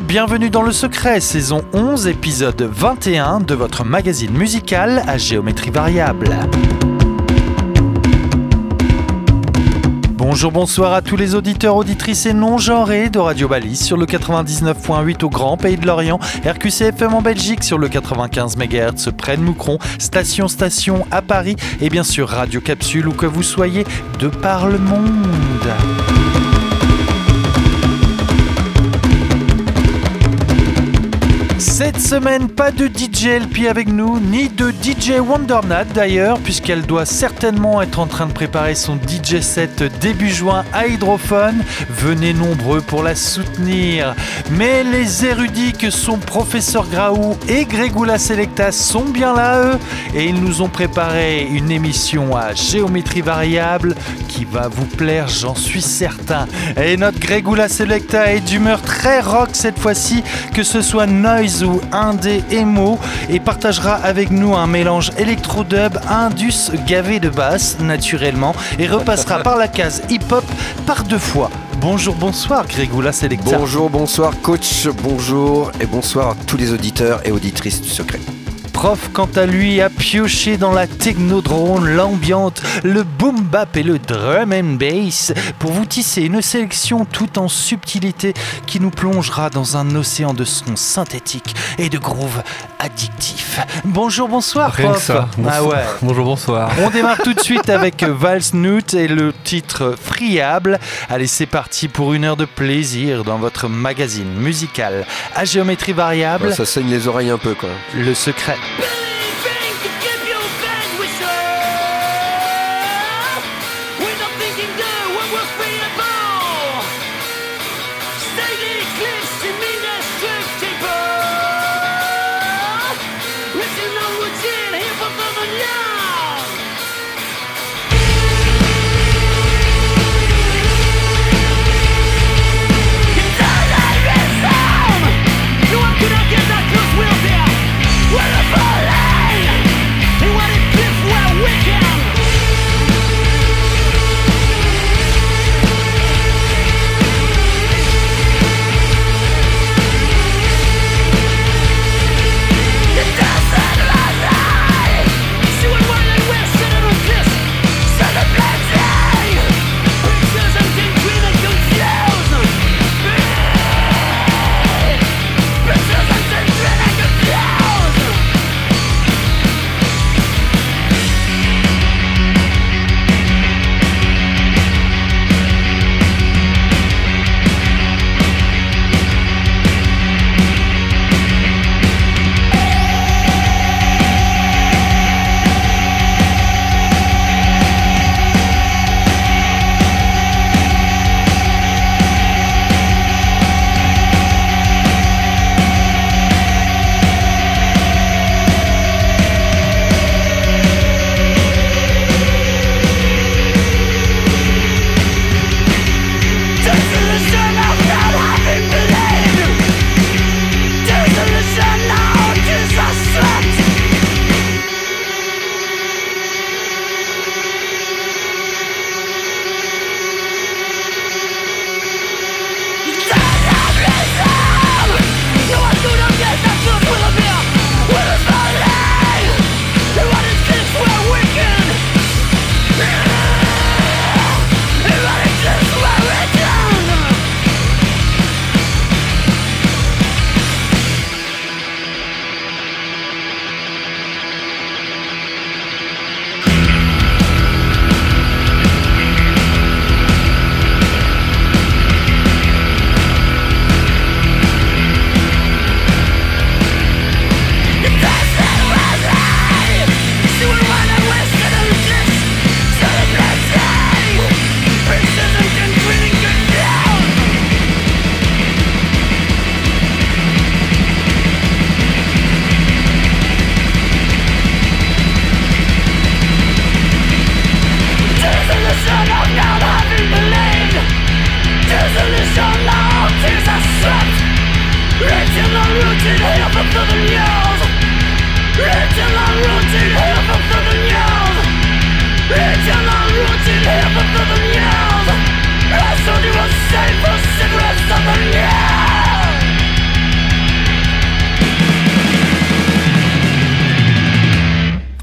Bienvenue, dans Le Secret, saison 11, épisode 21 de votre magazine musical à géométrie variable. Bonjour, bonsoir à tous les auditeurs, auditrices et non-genrés de Radio Balise sur le 99.8 au Grand Pays de Lorient, RQC FM en Belgique sur le 95 MHz près de Moucron, Station Station à Paris et bien sûr Radio Capsule où que vous soyez de par le monde. Cette semaine, pas de DJ LP avec nous, ni de DJ Wondernat d'ailleurs, puisqu'elle doit certainement être en train de préparer son DJ set début juin à Hydrophone. Venez nombreux pour la soutenir. Mais les érudits que sont Professeur Graou et Grégoula Selecta sont bien là, eux, et ils nous ont préparé une émission à géométrie variable qui va vous plaire, j'en suis certain. Et notre Grégoula Selecta est d'humeur très rock cette fois-ci, que ce soit noise ou indé emo et partagera avec nous un mélange électro-dub indus gavé de basse naturellement et repassera par la case hip-hop par deux fois. Bonjour, bonsoir Grégoula Selecta. Bonjour, bonsoir coach, bonjour et bonsoir à tous les auditeurs et auditrices du secret. Prof, quant à lui, a pioché dans la technodrone, l'ambiante, le boom bap et le drum and bass pour vous tisser une sélection tout en subtilité qui nous plongera dans un océan de sons synthétiques et de grooves addictifs. Bonjour, bonsoir, Rien que prof. ça. Bonsoir. Ah ouais. Bonjour, bonsoir. On démarre tout de suite avec Vals Newt et le titre Friable. Allez, c'est parti pour une heure de plaisir dans votre magazine musical à géométrie variable. Ouais, ça saigne les oreilles un peu quoi. Le secret.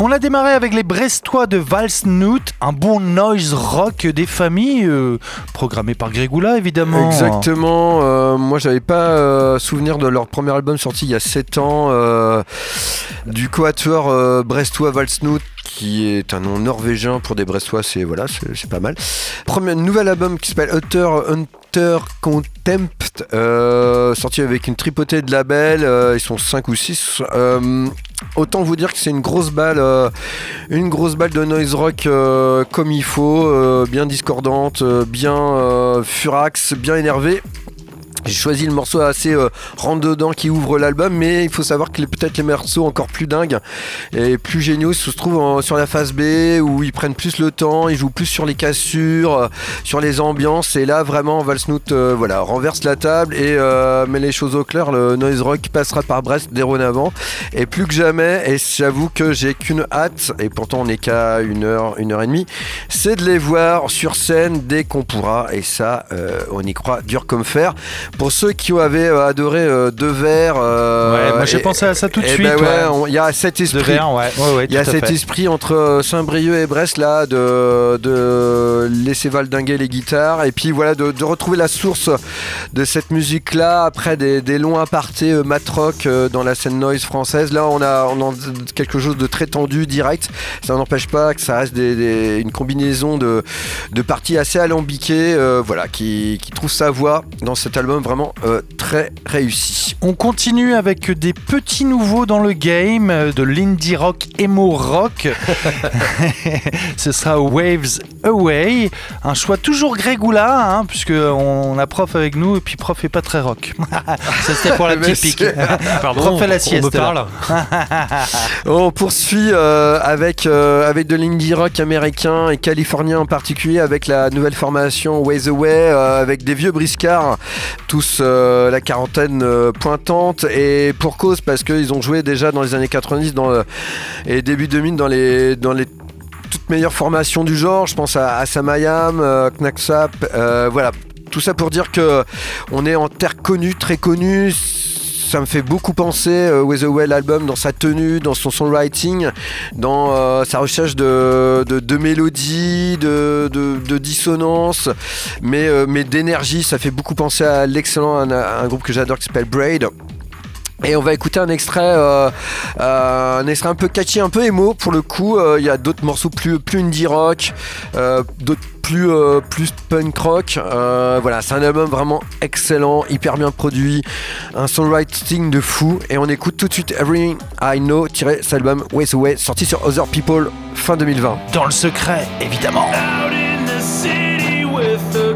On a démarré avec les Brestois de Valsnoot, un bon noise rock des familles, euh, programmé par Grégoula évidemment. Exactement. euh, moi, j'avais pas euh, souvenir de leur premier album sorti il y a 7 ans, euh, du quatuor brestois Valsnoot qui est un nom norvégien pour des Brestois, c'est voilà, c'est pas mal. Premier nouvel album qui s'appelle Hunter Hunter Contempt, euh, sorti avec une tripotée de labels. euh, ils sont 5 ou 6 autant vous dire que c'est une grosse balle, euh, une grosse balle de noise rock euh, comme il faut, euh, bien discordante, euh, bien euh, furax, bien énervé. J'ai choisi le morceau assez euh, rentre dedans qui ouvre l'album, mais il faut savoir que peut-être les morceaux encore plus dingues et plus géniaux se trouvent en- sur la phase B où ils prennent plus le temps, ils jouent plus sur les cassures, euh, sur les ambiances. Et là, vraiment, Valsnoot euh, voilà, renverse la table et euh, met les choses au clair. Le noise rock passera par Brest déronavant et plus que jamais. Et j'avoue que j'ai qu'une hâte, et pourtant on n'est qu'à une heure, une heure et demie, c'est de les voir sur scène dès qu'on pourra. Et ça, euh, on y croit dur comme fer. Pour ceux qui avaient euh, adoré euh, Deux Verres, euh, Ouais, moi j'ai pensé à ça tout de eh suite. ben ouais, ouais. on- il y a cet De esprit. verre, ouais, ouais, ouais, Il y a cet fait. esprit entre Saint-Brieuc et Brest là de, de laisser valdinguer les guitares et puis voilà de, de retrouver la source de cette musique là après des, des longs apartés euh, mat-rock euh, dans la scène noise française. Là on a, on a quelque chose de très tendu, direct. Ça n'empêche pas que ça reste des- des- une combinaison de, de parties assez alambiquées euh, voilà, qui, qui trouve sa voix dans cet album vraiment euh, très réussi. On continue avec des petits nouveaux dans le game, euh, de l'indie rock, emo rock. Ce sera Waves Away. Un choix toujours Grégoula, hein, puisque on a prof avec nous et puis prof est pas très rock. Ça c'était pour la. Pardon, Prof fait la on sieste. me parle. On poursuit euh, avec, euh, avec de l'indie rock américain et californien en particulier avec la nouvelle formation Ways Away euh, avec des vieux briscards, tous euh, la quarantaine euh, pointante et pour cause parce qu'ils ont joué déjà dans les années 90 dans, le- et début 2000 dans les, dans les toutes meilleures formations du genre. Je pense à, Samayam, euh, Knacksap, euh, voilà. Tout ça pour dire que on est en terre connue, très connue. Ça me fait beaucoup penser euh, With Away l'album dans sa tenue, dans son songwriting, dans euh, sa recherche de, de, de mélodie, de, de, dissonance, mais, euh, mais d'énergie. Ça fait beaucoup penser à l'excellent un groupe que j'adore qui s'appelle Braid. Et on va écouter un extrait, euh, euh, un extrait un peu catchy, un peu émo pour le coup. Euh, Il y a d'autres morceaux plus, plus indie rock, euh, d'autres plus, euh, plus punk rock. Euh, voilà, c'est un album vraiment excellent, hyper bien produit, un songwriting de fou. Et on écoute tout de suite Everything I Know, tiré cet album Ways Away, sorti sur Other People fin 2020. Dans le secret, évidemment. Out in the city with a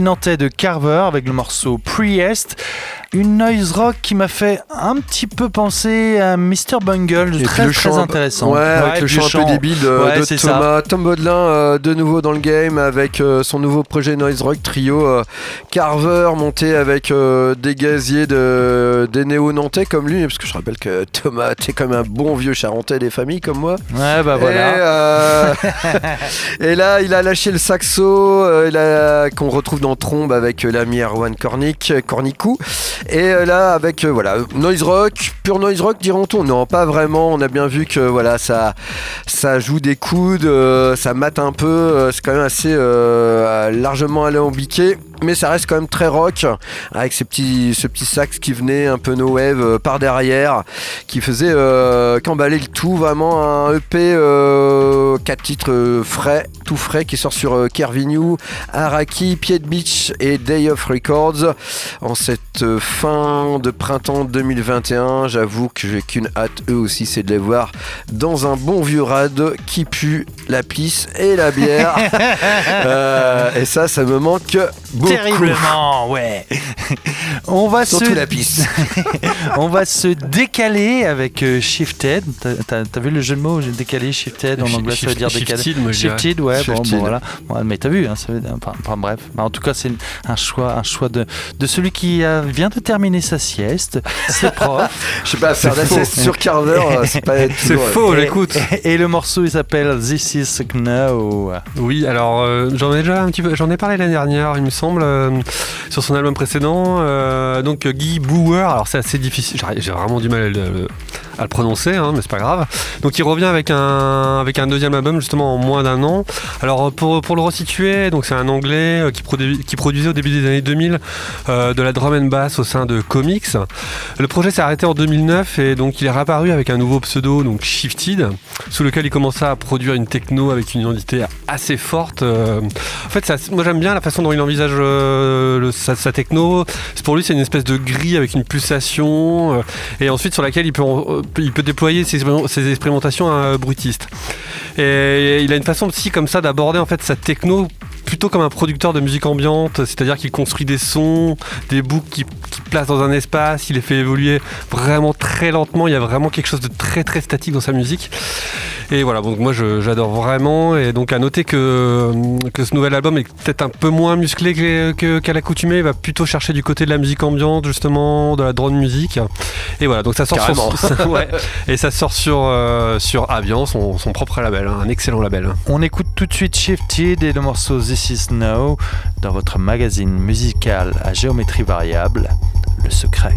Nantais de Carver avec le morceau Priest. Une noise rock qui m'a fait un petit peu penser à Mr. Bungle, Et très très intéressant. Ouais, avec le chant un peu débile de, Ouais, de c'est ça. Thomas. Tom Baudelin, euh, de nouveau dans le game avec euh, son nouveau projet Noise Rock Trio. euh, Carver monté avec euh, des gaziers de, des néo-nantais comme lui, parce que je rappelle que Thomas était comme un bon vieux charentais des familles comme moi. Ouais, bah Et, voilà. euh, et là, il a lâché le saxo euh, qu'on retrouve dans Trombe avec euh, l'ami Erwan Cornic, Cornicou. Et euh, là, avec euh, voilà, noise rock, pur noise rock, diront-on Non, pas vraiment. On a bien vu que voilà, ça, ça joue des coudes, euh, ça mate un peu. euh, c'est quand même assez euh, largement alambiqué. Mais ça reste quand même très rock, avec ces petits, ce petit sax qui venait un peu no wave euh, par derrière, qui faisait euh, qu'emballer le tout. Vraiment un EP, euh, 4 titres euh, frais, tout frais, qui sort sur euh, Kervinu, Araki, Pied Beach et Day of Records. En cette euh, fin de printemps 2021, j'avoue que j'ai qu'une hâte, eux aussi, c'est de les voir dans un bon vieux rad qui pue la pisse et la bière. Euh, et ça, ça me manque beaucoup. Terriblement, ouais. On va Surtout se la pisse. on va se décaler avec euh, Shifted. T'as- vu le jeu de mots décalé Shifted en anglais, ça veut dire décalé. shifted, moi. Shifted, ouais, bon, Shifted. bon, voilà. Mais t'as vu, hein, ça veut dire- enfin, enfin, bref. En tout cas, c'est un choix, un choix de, de celui qui a vient de terminer sa sieste. C'est prof. Je sais pas, faire la sieste sur Carver, euh, c'est pas C'est toujours- faux, Et- j'écoute. Et le morceau, il s'appelle This Is Now. Oui, alors euh, j'en ai déjà un petit peu, j'en ai parlé l'année dernière, il me semble, euh, sur son album précédent. Euh, donc Guy Bauer, alors c'est assez difficile, j'ai vraiment du mal à le, à le prononcer, hein, mais c'est pas grave. Donc il revient avec un avec un deuxième album justement en moins d'un an. Alors pour, pour le resituer, c'est un Anglais euh, qui, qui produisait au début des années 2000 euh, de la drum and bass au sein de Comics. Le projet s'est arrêté en 2009 et donc il est réapparu avec un nouveau pseudo, donc Shifted, sous lequel il commença à produire une techno avec une identité assez forte. Euh, en fait, moi j'aime bien la façon dont il envisage sa, sa techno. Pour lui, c'est une espèce de grille avec une pulsation et ensuite sur laquelle il peut, il peut déployer ses, expérim- ses expérimentations euh, brutistes. Et il a une façon aussi comme ça d'aborder en fait sa techno plutôt comme un producteur de musique ambiante, c'est-à-dire qu'il construit des sons, des boucles qu'il qu'il place dans un espace, il les fait évoluer vraiment très lentement, il y a vraiment quelque chose de très très statique dans sa musique. Et voilà, donc moi j'adore vraiment. Et donc à noter que, que ce nouvel album est peut-être un peu moins musclé que- que- qu'à l'accoutumée. Il va plutôt chercher du côté de la musique ambiante, justement, de la drone musique. Et voilà, donc ça sort Carrément. sur, ouais, et ça sort sur, euh, sur Avian, son, son propre label, hein, un excellent label. On écoute tout de suite Shifted et le morceau This Is dans votre magazine musical à géométrie variable, Le Secret.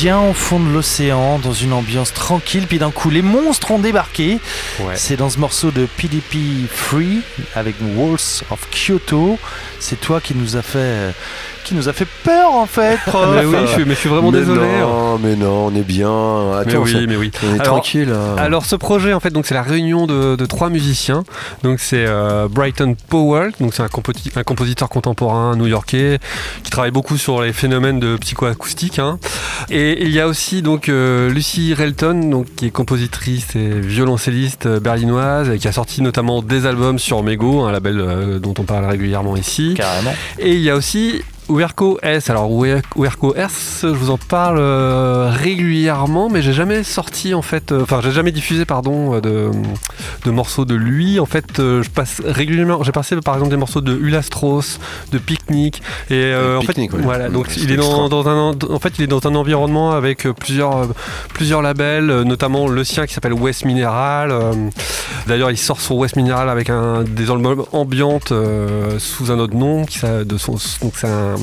Bien au fond de l'océan, dans une ambiance tranquille, puis d'un coup les monstres ont débarqué. Ouais. C'est dans ce morceau de PDP Free avec Walls of Kyoto. C'est toi qui nous a fait, euh, qui nous a fait peur en fait. prof. Mais oui, je suis, mais je suis vraiment mais désolé. hein. Non, mais non, on est bien. Mais oui, ça- mais oui. on est Alors- tranquille. hein. Alors ce projet en fait donc c'est la réunion de, de trois musiciens donc c'est euh, Brighton Powell donc c'est un, composi- un compositeur contemporain new-yorkais qui travaille beaucoup sur les phénomènes de psychoacoustique hein. et il y a aussi donc euh, Lucy Relton donc qui est compositrice et violoncelliste berlinoise et qui a sorti notamment des albums sur Mego un label euh, dont on parle régulièrement ici Carrément. et il y a aussi Uerko S. Alors Uerko S, je vous en parle euh, régulièrement, mais j'ai jamais sorti en fait, euh, enfin j'ai jamais diffusé pardon euh, de, de morceaux de lui. En fait, euh, je passe régulièrement, j'ai passé par exemple des morceaux de Ulastros, de Picnic, et en fait ouais. voilà, donc il est dans, un, en fait il est dans un environnement avec plusieurs plusieurs labels, notamment le sien qui s'appelle West Mineral. D'ailleurs, il sort sur West Mineral avec un, des albums ambiantes sous un autre nom. Qui, de son, donc c'est un,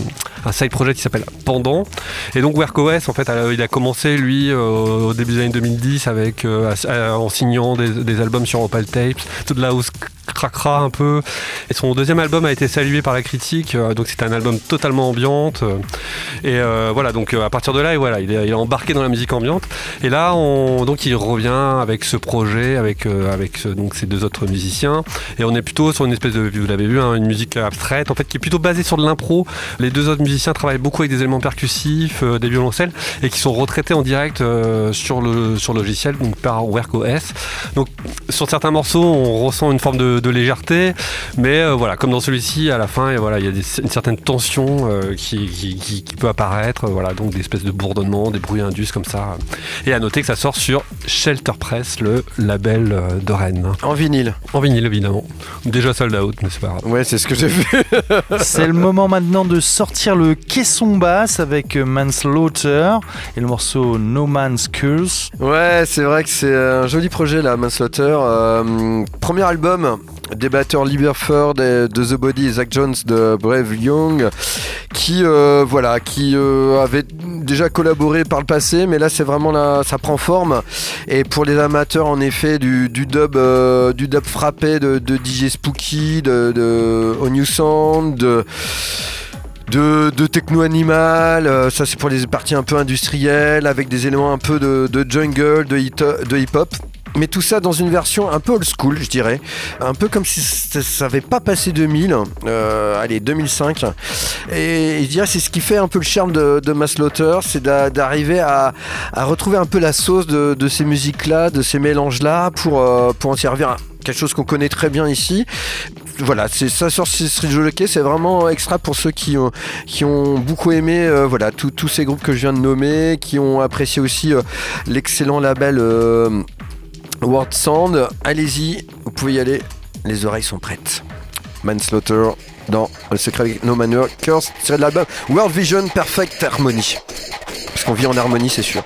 un side project qui s'appelle Pendant. Et donc WorkOS, en fait, il a commencé lui euh, au début des années 2010 avec euh, en signant des, des albums sur Opal Tapes, toute la house cracra un peu. Et son deuxième album a été salué par la critique. euh, donc c'était un album totalement ambiante. euh, et euh, voilà, donc à partir de là, et voilà, il est, embarqué dans la musique ambiante. Et là, on, donc il revient avec ce projet, avec, avec donc ces deux autres musiciens. Et on est plutôt sur une espèce de, vous l'avez vu, hein, une musique abstraite, en fait, qui est plutôt basée sur de l'impro. Les deux autres musiciens travaillent beaucoup avec des éléments percussifs, des violoncelles, et qui sont retraités en direct sur le sur logiciel, donc par WorkOS. Donc sur certains morceaux, on ressent une forme de, de légèreté, mais euh, voilà, comme dans celui-ci, à la fin, et voilà, il y a des- une certaine tension euh, qui, qui, qui- qui peut apparaître, voilà, donc des espèces de bourdonnements, des bruits indus comme ça. Et à noter que ça sort sur Shelter Press, le label euh, de Rennes. En vinyle. En vinyle, évidemment. Déjà sold out, mais c'est pas grave. Ouais, c'est ce que j'ai vu. C'est le moment maintenant de sortir le caisson basse avec euh, Manslaughter et le morceau No Man's Curse. Ouais, c'est vrai que c'est un joli projet là, Manslaughter. Euh, premier album des batteurs Lieberford de The Body et Zach Jones de Brave Young, qui euh, voilà, qui euh, avait déjà collaboré par le passé, mais là c'est vraiment là, ça prend forme. Et pour les amateurs en effet du, du dub, euh, du dub frappé de, DJ Spooky, de, de New Sound, de techno animal, euh, ça c'est pour les parties un peu industrielles, avec des éléments un peu de, de jungle, de hip-hop. Mais tout ça dans une version un peu old school, je dirais. Un peu comme si ça ça avait pas passé 2000, euh, allez, 2005. Et je dirais c'est ce qui fait un peu le charme de, de c'est d'a- d'arriver à, retrouver un peu la sauce de, ces musiques-là, de ces mélanges-là, pour, euh, pour en servir à quelque chose qu'on connaît très bien ici. Voilà, c'est ça sur Street Jockey, c'est vraiment extra pour ceux qui ont, qui ont beaucoup aimé euh, voilà, tous ces groupes que je viens de nommer, qui ont apprécié aussi l'excellent label World Sound. Allez-y, vous pouvez y aller, les oreilles sont prêtes. Manslaughter dans Le secret No Manure, Curse, tiré de l'album World Vision Perfect Harmony. Parce qu'on vit en harmonie, c'est sûr.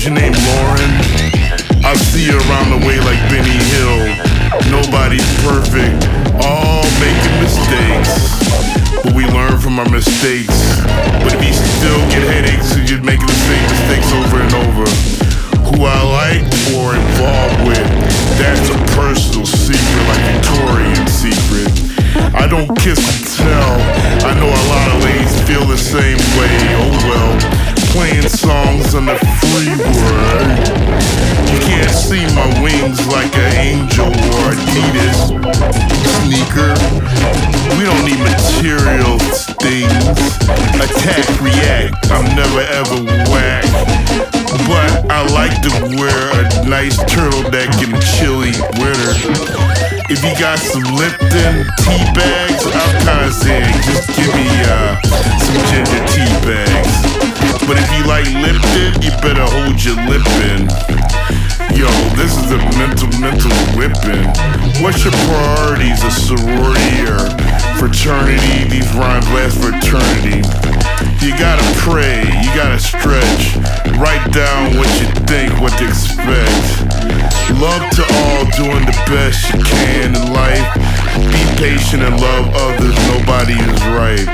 Yo, is your name Lauren? I see you around the way like Benny Hill. Nobody's perfect, all making mistakes. But we learn from our mistakes. But if you still get headaches, you're making the same mistakes over and over. Who I like or involved with, that's a personal secret, like Victoria's secret. I don't kiss and tell. I know a lot of ladies feel the same way. Oh well, playing songs on the freeway. You can't see my wings like an angel or Adidas sneaker. We don't need material things. Attack, react. I'm never ever whack. But I like to wear a nice turtleneck in chilly winter. If you got some Lipton tea bags, I'm kinda saying just give me uh, some ginger tea bags. But if you like Lipton, you better hold your lip in. Yo, this is a mental, mental whipping. What's your priorities? A sorority or fraternity? These rhymes last for eternity. You gotta pray, you gotta stretch. Write down what you think, what to expect. Love to all, doing the best you can in life. Be patient and love others, nobody is right.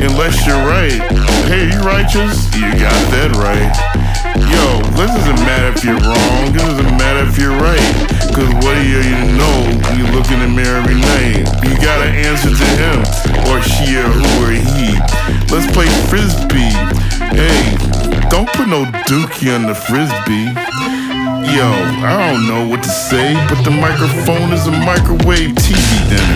Unless you're right. Hey, you righteous? You got that right. Yo, this doesn't matter if you're wrong, this doesn't matter if you're right. Cause what do you know when you look in the mirror every night? You gotta answer to him, or she, or who, or he. Let's play frisbee. Hey, don't put no dookie on the frisbee. Yo, I don't know what to say, but the microphone is a microwave TV dinner.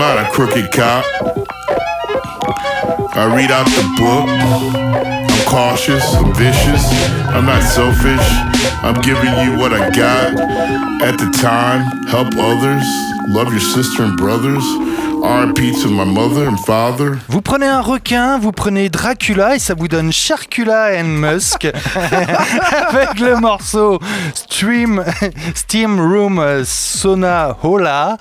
I'm not a crooked cop. I read out the book. I'm cautious. I'm vicious. I'm not selfish. I'm giving you what I got at the time. Help others. Love your sister and brothers. R.I.P. to my mother and father. Vous prenez un requin, vous prenez Dracula et ça vous donne Sharkula and Musk avec le morceau Stream, Steam Room euh, Sona Hola.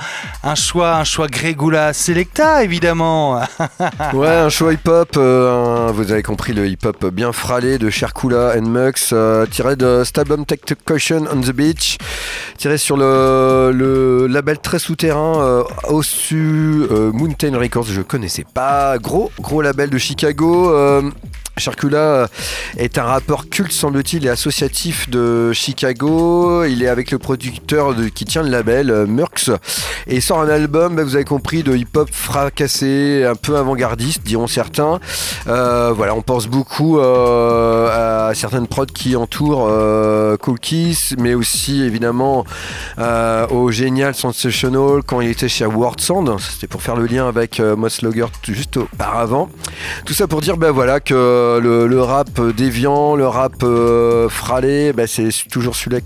Un choix, un choix Gregula Selecta évidemment. Ouais, un show hip-hop, euh, vous avez compris le hip-hop bien fralé de Sharkula and Mux, euh, tiré de cet album Take the Caution on the Beach, tiré sur le, label très souterrain euh, Ossu, euh, Mountain Records, je connaissais pas. Gros, gros label de Chicago. Sharkula est un rappeur culte, semble-t-il, et associatif de Chicago. Il est avec le producteur qui tient le label, Murks. Et il un album, bah, vous avez compris, de hip-hop fracassé, un peu avant-gardiste, diront certains. Euh, voilà, on pense beaucoup euh, à certaines prods qui entourent euh, Cool Kiss, mais aussi évidemment euh, au génial Sensational quand il était chez World Sound. C'était pour faire le lien avec Moss Logger juste auparavant. Tout ça pour dire ben voilà que le, le rap déviant, le rap fralé, ben c'est toujours celui-là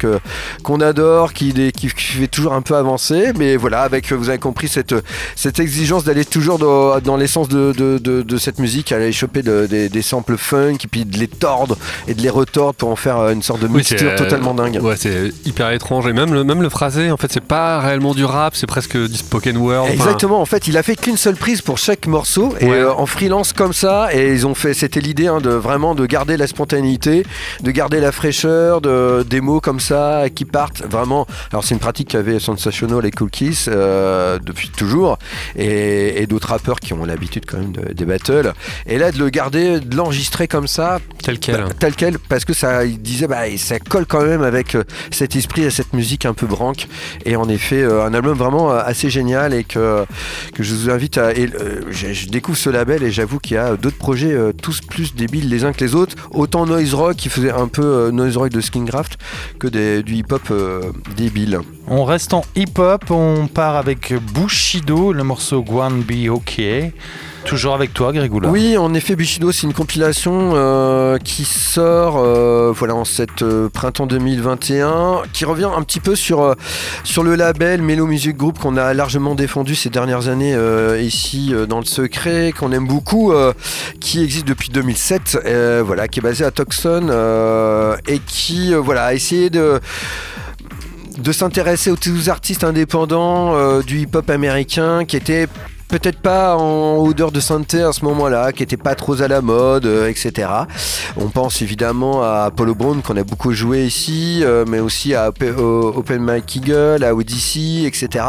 qu'on adore, qui, qui, qui fait toujours un peu avancer. Mais voilà, avec vous avez compris cette cette exigence d'aller toujours dans, dans l'essence de, de, de- de cette musique, aller choper de- des, des samples funk et puis de les tordre et de les retordre pour en faire euh, une sorte de Oui, mixture euh, totalement dingue. Ouais, c'est hyper étrange. Et même le, même le phrasé, en fait, c'est pas réellement du rap, c'est presque du spoken word. Enfin, Exactement, en fait, il a fait qu'une seule prise pour chaque morceau et Ouais. euh, en freelance comme ça. Et ils ont fait, c'était l'idée hein, de vraiment de garder la spontanéité, de garder la fraîcheur, de des mots comme ça qui partent vraiment. Alors c'est une pratique qu'avait Sensational et Cool Kiss euh, depuis toujours et, et d'autres rappeurs qui ont l'habitude quand même de- des battles. Et là de le garder, de l'enregistrer comme ça, tel quel. bah, tel quel, parce que ça, il disait, bah, ça colle quand même avec euh, cet esprit et cette musique un peu branque. Et en effet, euh, un album vraiment euh, assez génial et que, que je vous invite à. et, euh, je, je découvre ce label et j'avoue qu'il y a d'autres projets euh, tous plus débiles les uns que les autres. Autant noise rock qui faisait un peu euh, noise rock de Skingraft que des- du hip hop euh, débile. On reste en hip-hop, on part avec Bushido, le morceau Guan Be OK. Toujours avec toi, Grégoula. Oui, en effet, Bushido, c'est une compilation euh, qui sort euh, voilà, en cette euh, printemps 2021, qui revient un petit peu sur, euh, sur le label Mellow Music Group qu'on a largement défendu ces dernières années ici dans le secret, qu'on aime beaucoup, qui existe depuis 2007, euh, voilà, qui est basé à Tucson et qui voilà, a essayé de de s'intéresser aux, artistes indépendants euh, du hip-hop américain qui étaient peut-être pas en odeur de sainteté à ce moment-là, qui était pas trop à la mode, euh, etc. On pense évidemment à Apollo Brown qu'on a beaucoup joué ici, euh, mais aussi à Open Mike Eagle, à Odyssey, etc.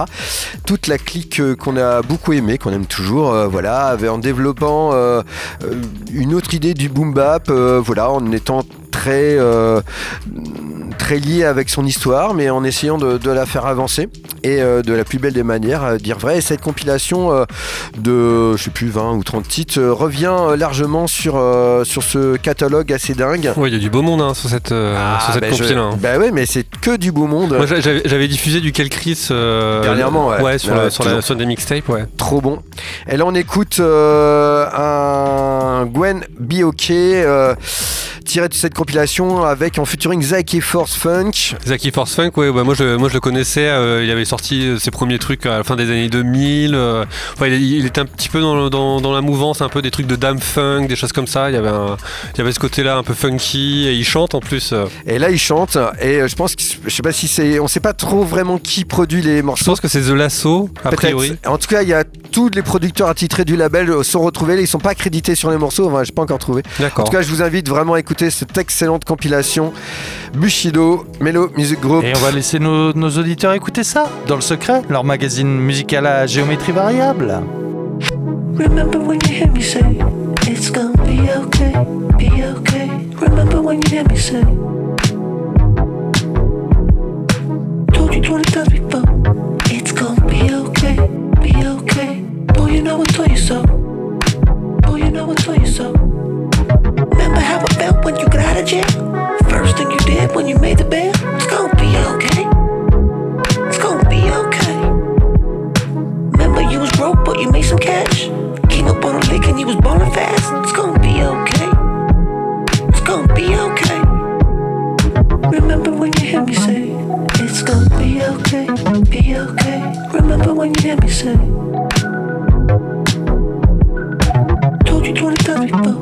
Toute la clique qu'on a beaucoup aimé, qu'on aime toujours, voilà, en développant une autre idée du boom bap, voilà, en étant très euh, très lié avec son histoire, mais en essayant de, de la faire avancer et euh, de la plus belle des manières, à dire vrai. Et cette compilation euh, de, je sais plus, 20 ou 30 titres euh, revient euh, largement sur, euh, sur ce catalogue assez dingue. Ouais, il y a du beau monde hein, sur cette, euh, sur cette bah, je- hein. bah ouais, mais c'est que du beau monde. Moi, j'a- j'avais diffusé du Kel Chris euh, Dernièrement, ouais. sur, sur, la- toujours. sur des mixtapes, ouais. Trop bon. Et là, on écoute euh, un Gwen OK euh, tiré de cette compilation avec en featuring Zach et Force Funk. Zaki Force Funk, ouais, bah, moi, je, moi je le connaissais, euh, il avait sorti euh, ses premiers trucs à la fin des années 2000. euh, enfin, il, il était un petit peu dans, dans, dans la mouvance, un peu des trucs de dame funk, des choses comme ça. Il y avait, un- il y avait ce côté-là un peu funky et il chante en plus. Et là, il chante. Et je pense que je sais pas si c'est, on sait pas trop vraiment qui produit les Je morceaux. pense que c'est The Lasso, a priori. En tout cas, il y a tous les producteurs attitrés du label sont retrouvés. Ils sont pas accrédités sur les morceaux. Enfin, j'ai pas encore trouvé. En tout cas, je vous invite vraiment à écouter cette excellente compilation Bushido Mellow Music Group. Et on va laisser nos, nos auditeurs écouter ça, dans le secret, leur magazine musical à géométrie variable. Remember when you hear me say, it's gonna be okay, be okay. Remember when you hear me say, told you 20 times before, it's gonna be okay, be okay. Boy, you know I told you so. Boy, you know I told you so. Remember how it felt when you got out of jail? First thing you did when you made the bail? It's gonna be okay. It's gonna be okay. Remember you was broke, but you made some cash. Came up on a lick and you was ballin' fast. It's gonna be okay. It's gonna be okay. Remember when you hear me say, It's gonna be okay, be okay. Remember when you hear me say, Told you 20 times before,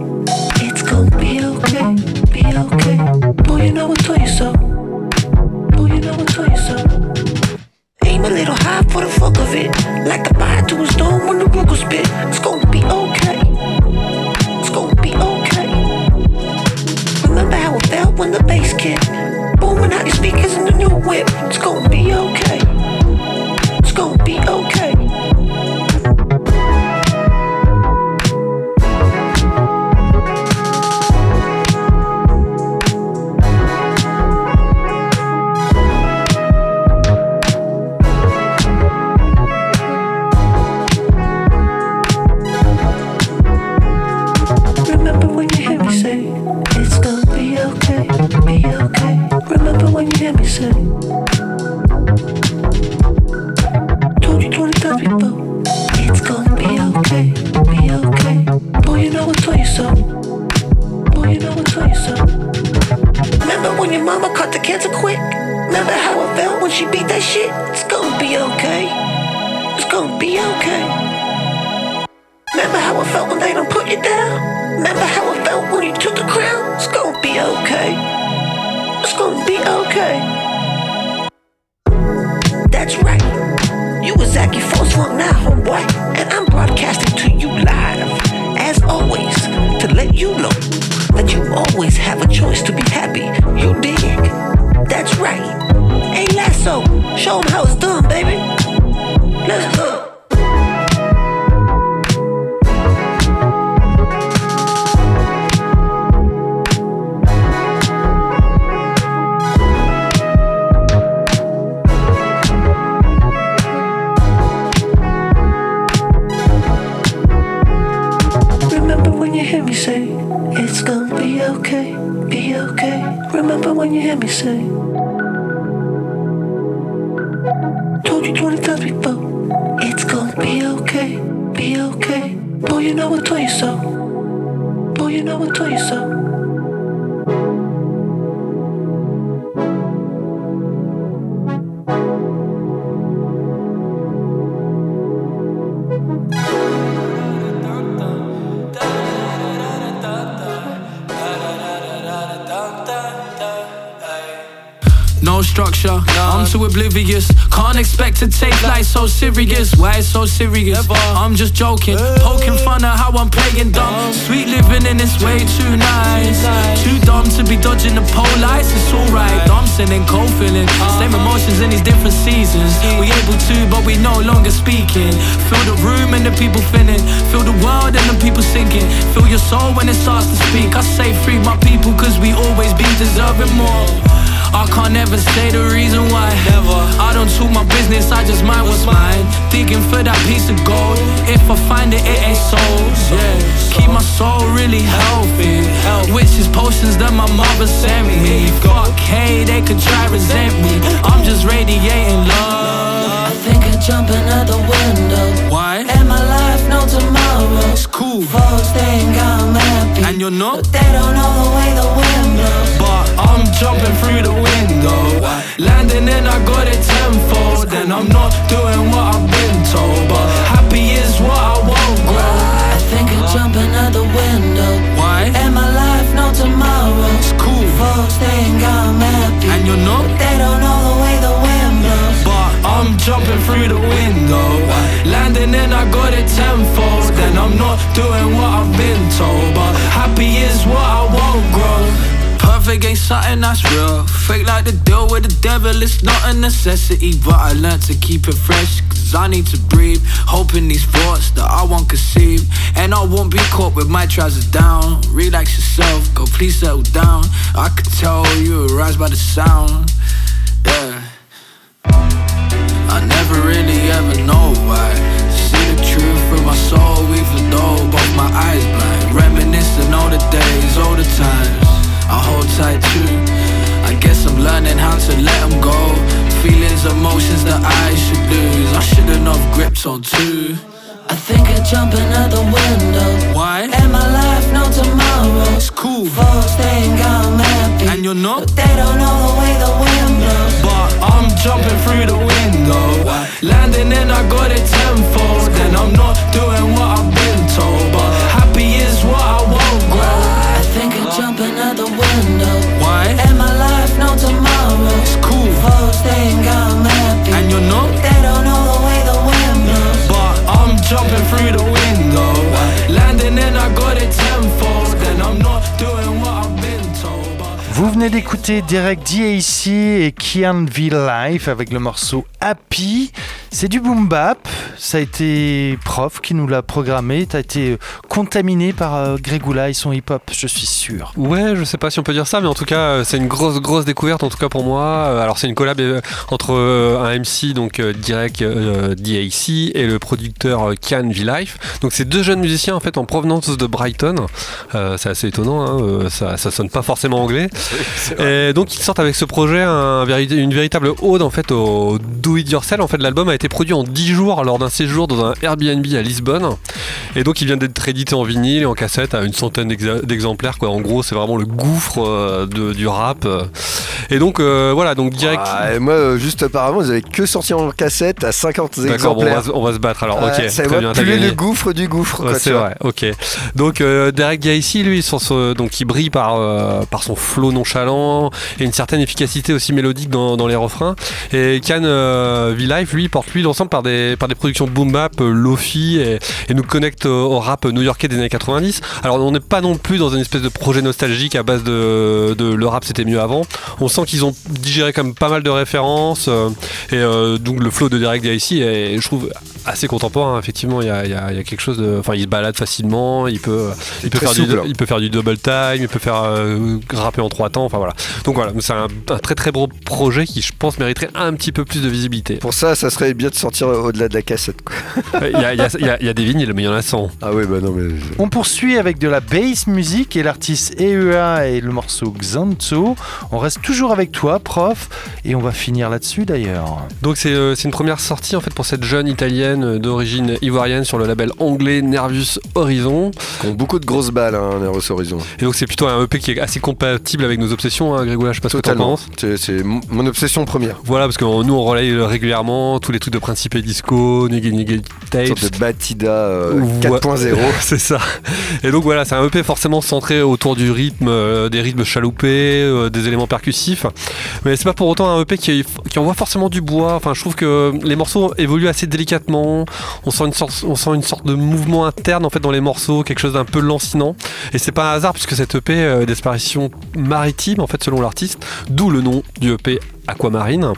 serious. Why it's so serious? I'm just joking, poking fun at how I'm playing dumb. Sweet living in this way too nice. Too dumb to be dodging the pole lights. It's alright, dancing and cold feeling. Uh-huh. Same emotions in these different seasons. We able to, but we no longer speaking. Feel the room and the people feeling. Feel the world and the people sinking. Feel your soul when it starts to speak. I say free my people, cause we always be deserving more. I can't ever say the reason why. Never. I don't talk my business, I just mind what's mine. Digging for that piece of gold. If I find it, it ain't sold. Yeah. Keep my soul really healthy. Which is potions that my mother sent me. Fuck, hey, they could try resent me. I'm just radiating love. I think of jumping out the window. Why? And my life, no tomorrow. It's cool. Folks think I'm happy. And you're not? But they don't know the way the wind blows. But I'm jumping through the window. Landing and I got it tenfold. And I'm not doing what I've been told. But happy is what I won't grow. I think of jumping out the window. Why? And my life, no tomorrow. It's cool. Folks think I'm happy. And you're not? But they don't know the way the wind blows. But I'm jumping through the window. Landing and I got it tenfold. And I'm not doing what I've been told. But happy is what I won't grow. Perfect ain't something that's real. Fake like the deal with the devil, it's not a necessity. But I learned to keep it fresh, cause I need to breathe. Hoping these thoughts that I won't conceive. And I won't be caught with my trousers down. Relax yourself, go please settle down. I could tell you were rise by the sound. Yeah. I never really ever know why. See the truth with my soul, even though both my eyes blind. Reminiscing all the days, all the times. I hold tight too. I guess I'm learning how to let them go. Feelings, emotions that I should lose. I shouldn't have gripped on too. I think of jumping out the window. Why? And my life, no tomorrow. It's cool. Folks think I'm happy. And you're not? But they don't know the way the wind blows. But I'm jumping through the window. Landing and I got it tenfold. And I'm not doing D'écouter Derek DAC et Kian V Life avec le morceau Happy. C'est du boom bap. Ça a été prof qui nous l'a programmé. T'as été euh, contaminé par euh, Gregula et son hip-hop, je suis sûr. Ouais, je sais pas si on peut dire ça, mais en tout cas, euh, c'est une grosse, grosse découverte, en tout cas pour moi. Euh, Alors, c'est une collab euh, entre euh, un MC, donc euh, Direct euh, DAC, et le producteur euh, Kian V-Life. Donc, c'est deux jeunes musiciens, en fait, en provenance de Brighton. Euh, c'est assez étonnant, hein, euh, ça, ça sonne pas forcément anglais. Et donc ils sortent avec ce projet un une véritable ode en fait au do it yourself. En fait, l'album a été produit en 10 jours lors d'un séjour dans un Airbnb à Lisbonne. Et donc il vient d'être édité en vinyle et en cassette à une centaine d'exemplaires. Quoi. En gros, c'est vraiment le gouffre euh, de- du rap. Et donc euh, voilà, donc direct. Ah, et moi, euh, juste auparavant, vous avez que sorti en cassette à 50 D'accord, bon, on, va, exemplaires. se- on va se battre alors. Ouais, ok, ça très bien, plus le gouffre du gouffre. Ouais, quoi, c'est vrai, ok. Donc euh, Derek Gacy, lui, sur ce- donc il brille par par son flow nonchalant et une certaine efficacité aussi mélodique dans, dans les refrains. Et Can V-Life, lui, porte lui l'ensemble par des par des productions boom bap, euh, lofi et, et nous connecte au, rap new-yorkais des années 90. Alors on n'est pas non plus dans une espèce de projet nostalgique à base de, de le rap c'était mieux avant. On sent qu'ils ont digéré comme pas mal de références euh, et euh, donc le flow de Derek Gacy est, je trouve assez contemporain. Effectivement, il y a, y a- y a quelque chose de, enfin il se balade facilement, il peut il peut faire du il peut faire du double time, il peut faire euh, rapper en trois temps. Enfin voilà. Donc voilà, c'est un, un très très beau projet qui je pense mériterait un petit peu plus de visibilité. Pour ça, ça serait bien de sortir au-delà de la cassette. quoi. Il y a, il y a- y y des vinyles, mais il y en a 100. Ah oui, bah non, mais. On poursuit avec de la bass music et l'artiste EEA et le morceau Xanto. On reste toujours avec toi, prof, et on va finir là-dessus d'ailleurs. Donc c'est euh, c'est une première sortie en fait pour cette jeune italienne euh, d'origine ivoirienne sur le label anglais Nervus Horizon. Qui ont beaucoup de grosses balles, hein, Nervous Horizon. Et donc c'est plutôt un EP qui est assez compatible avec nos obsessions, hein, Grégoire, je sais pas ce que t'en Totalement. penses. C'est c'est mon mon obsession première. Voilà, parce que euh, nous on relaye régulièrement tous les trucs de Principe et Disco, Nigga Nigga Une Tapes. sorte de Batida euh, Ouais. 4.0. c'est ça. Et donc voilà, c'est un EP forcément centré autour du rythme, euh, des rythmes chaloupés, euh, des éléments percussifs. Mais c'est pas pour autant un EP qui, qui envoie forcément du bois. Enfin, je trouve que les morceaux évoluent assez délicatement. On sent une sorte, on sent une sorte de mouvement interne en fait dans les morceaux, quelque chose d'un peu lancinant. Et c'est pas un hasard puisque cet EP euh, d'exploration maritime en fait selon l'artiste, d'où le nom du EP Aquamarine.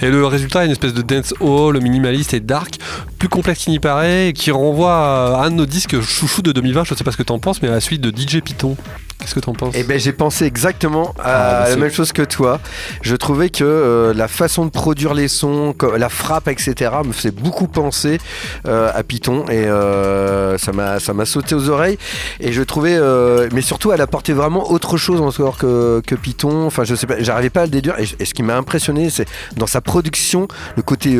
Et le résultat est une espèce de dance hall minimaliste et dark, plus complexe qu'il n'y paraît, qui renvoie à un de nos disques chouchou de 2020. Je sais pas ce que t'en penses, mais à la suite de DJ Python. Qu'est-ce que t'en penses? Eh ben j'ai pensé exactement à Ah, bah, la même chose que toi. Je trouvais que euh, la façon de produire les sons, la frappe, etc. me faisait beaucoup penser euh, à Python et euh, ça m'a ça m'a sauté aux oreilles. Et je trouvais, mais surtout, elle apportait vraiment autre chose encore que, que Python. Enfin, je sais pas, j'arrivais pas à le déduire. Et, et ce qui m'a impressionné, c'est dans sa production, le côté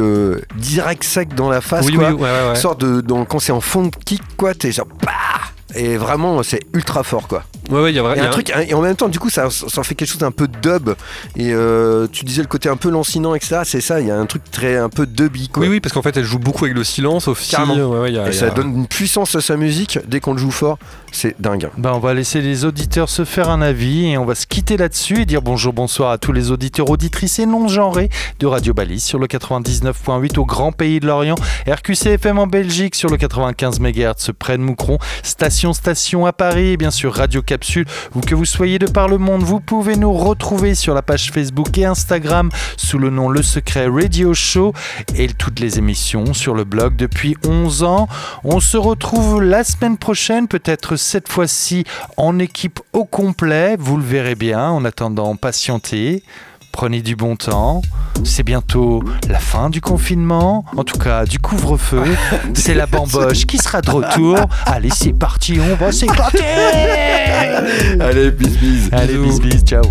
direct sec dans la face. Oui, quoi. oui, ouais, ouais, ouais. Sorte de quand c'est en fond de kick, quoi, t'es genre. Bah et vraiment, c'est ultra fort, quoi. Ouais, ouais, il y a, vrai- Et il y a un truc, et en même temps, du coup, ça, ça en fait quelque chose d'un peu dub. Et euh, tu disais le côté un peu lancinant, etc. C'est ça, il y a un truc très un peu dubby, quoi. Oui, oui, parce qu'en fait, elle joue beaucoup avec le silence aussi. Carrément. Ouais, y a- Et ça donne une puissance à sa musique dès qu'on le joue fort. C'est dingue. Ben, on va laisser les auditeurs se faire un avis et on va se quitter là-dessus et dire bonjour, bonsoir à tous les auditeurs, auditrices et non-genrés de Radio Balise sur le 99.8 au Grand Pays de l'Orient, RQC FM en Belgique sur le 95 MHz près de Moucron, Station Station à Paris et bien sûr Radio Où que vous soyez de par le monde, vous pouvez nous retrouver sur la page Facebook et Instagram sous le nom Le Secret Radio Show et toutes les émissions sur le blog depuis 11 ans. On se retrouve la semaine prochaine, peut-être cette fois-ci en équipe au complet. Vous le verrez bien. En attendant, patientez. Prenez du bon temps. C'est bientôt la fin du confinement, en tout cas du couvre-feu. C'est la bamboche qui sera de retour. Allez, c'est parti, on va s'éclater. Allez, bis bis. Allez, bis bis, ciao.